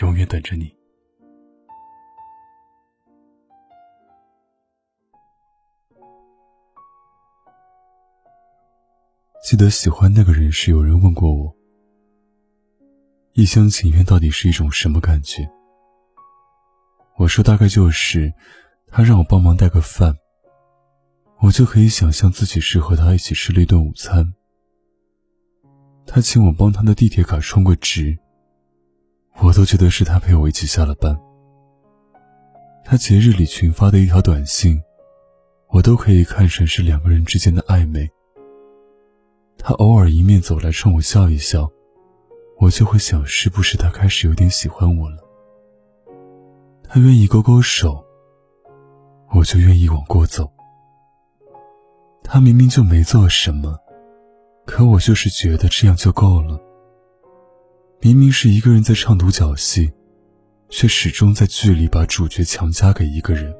永远等着你。记得喜欢那个人时，有人问过我：“一厢情愿到底是一种什么感觉？”我说：“大概就是他让我帮忙带个饭，我就可以想象自己是和他一起吃了一顿午餐；他请我帮他的地铁卡充个值，我都觉得是他陪我一起下了班；他节日里群发的一条短信，我都可以看成是两个人之间的暧昧。”他偶尔迎面走来冲我笑一笑，我就会想，是不是他开始有点喜欢我了？他愿意勾勾手，我就愿意往过走。他明明就没做什么，可我就是觉得这样就够了。明明是一个人在唱独角戏，却始终在剧里把主角强加给一个人，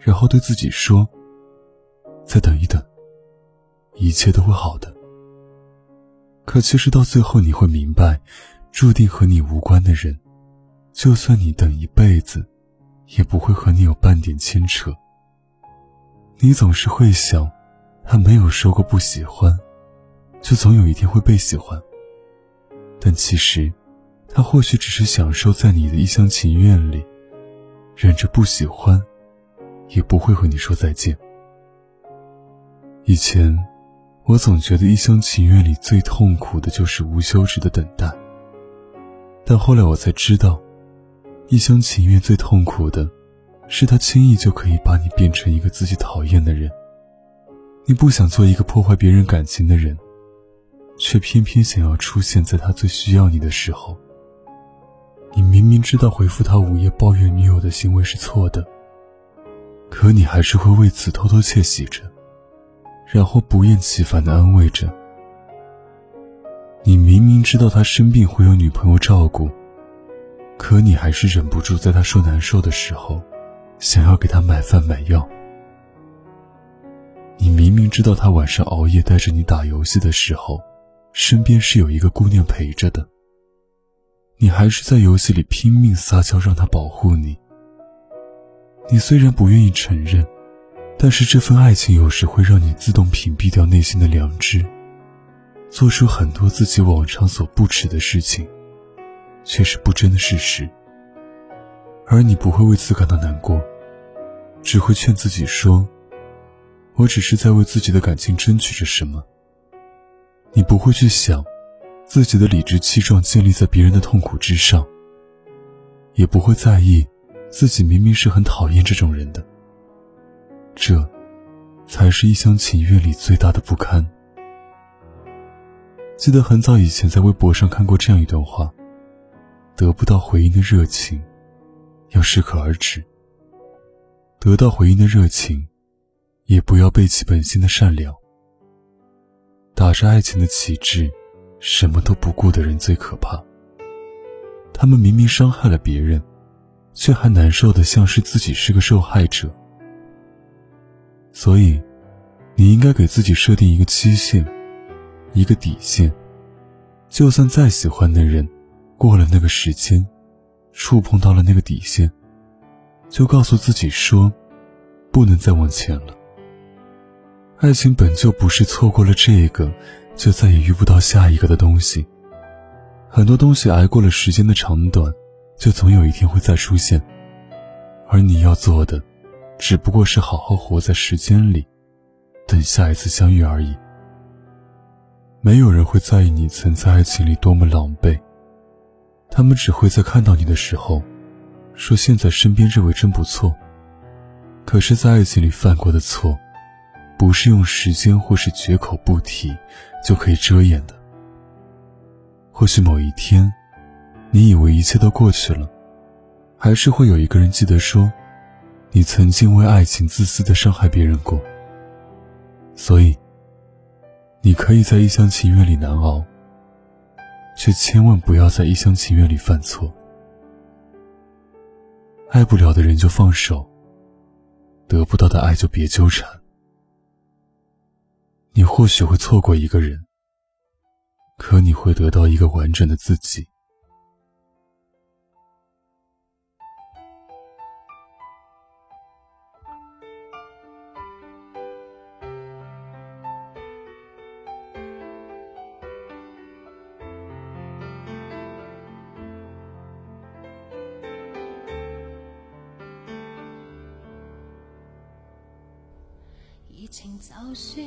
然后对自己说：“再等一等。”一切都会好的。可其实到最后，你会明白，注定和你无关的人，就算你等一辈子，也不会和你有半点牵扯。你总是会想，他没有说过不喜欢，就总有一天会被喜欢。但其实，他或许只是享受在你的一厢情愿里，忍着不喜欢，也不会和你说再见。以前。我总觉得一厢情愿里最痛苦的就是无休止的等待，但后来我才知道，一厢情愿最痛苦的，是他轻易就可以把你变成一个自己讨厌的人。你不想做一个破坏别人感情的人，却偏偏想要出现在他最需要你的时候。你明明知道回复他午夜抱怨女友的行为是错的，可你还是会为此偷偷窃喜着。然后不厌其烦的安慰着你。明明知道他生病会有女朋友照顾，可你还是忍不住在他说难受的时候，想要给他买饭买药。你明明知道他晚上熬夜带着你打游戏的时候，身边是有一个姑娘陪着的，你还是在游戏里拼命撒娇让她保护你。你虽然不愿意承认。但是这份爱情有时会让你自动屏蔽掉内心的良知，做出很多自己往常所不耻的事情，却是不争的事实。而你不会为此感到难过，只会劝自己说：“我只是在为自己的感情争取着什么。”你不会去想，自己的理直气壮建立在别人的痛苦之上，也不会在意，自己明明是很讨厌这种人的。这，才是一厢情愿里最大的不堪。记得很早以前在微博上看过这样一段话：得不到回应的热情，要适可而止；得到回应的热情，也不要背弃本心的善良。打着爱情的旗帜，什么都不顾的人最可怕。他们明明伤害了别人，却还难受的像是自己是个受害者。所以，你应该给自己设定一个期限，一个底线。就算再喜欢的人，过了那个时间，触碰到了那个底线，就告诉自己说，不能再往前了。爱情本就不是错过了这个，就再也遇不到下一个的东西。很多东西挨过了时间的长短，就总有一天会再出现。而你要做的。只不过是好好活在时间里，等下一次相遇而已。没有人会在意你曾在爱情里多么狼狈，他们只会在看到你的时候，说现在身边这位真不错。可是，在爱情里犯过的错，不是用时间或是绝口不提就可以遮掩的。或许某一天，你以为一切都过去了，还是会有一个人记得说，你曾经为爱情自私的伤害别人过。所以，你可以在一厢情愿里难熬，却千万不要在一厢情愿里犯错。爱不了的人就放手，得不到的爱就别纠缠。你或许会错过一个人，可你会得到一个完整的自己。热情就算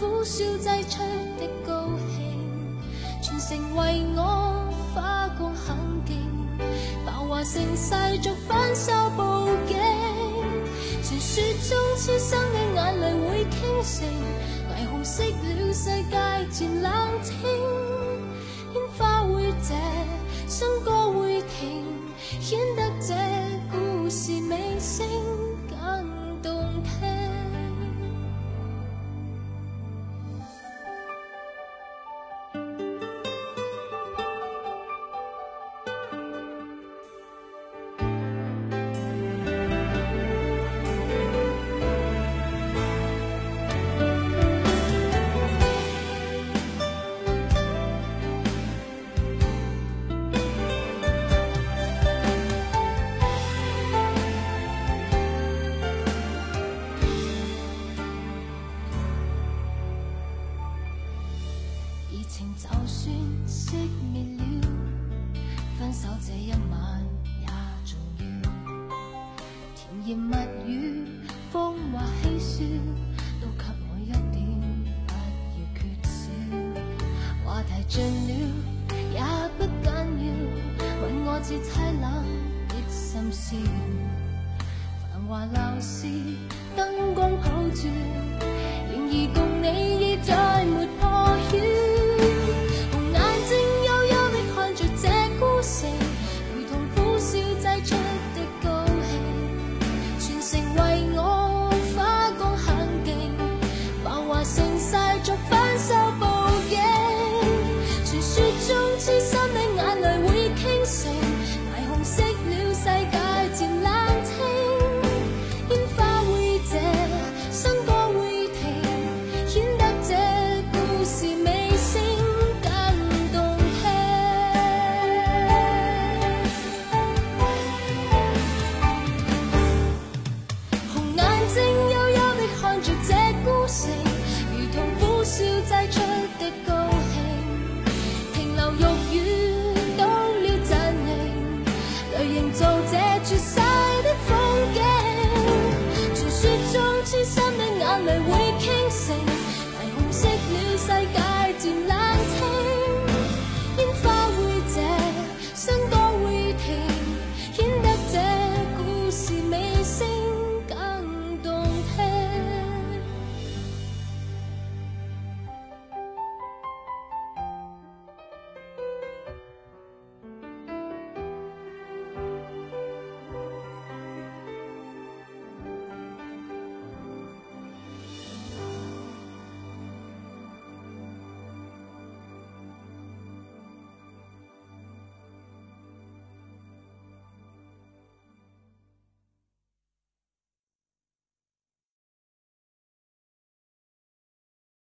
苦笑挤出的高兴，全城为我花光狠劲，繁华盛世俗反手布景，传说中痴心的眼泪言蜜语、谎话嬉笑，都给我一点，不要缺少。话题尽了也不紧要，吻我至凄冷的心宵。繁华闹市，灯光普照，然而共。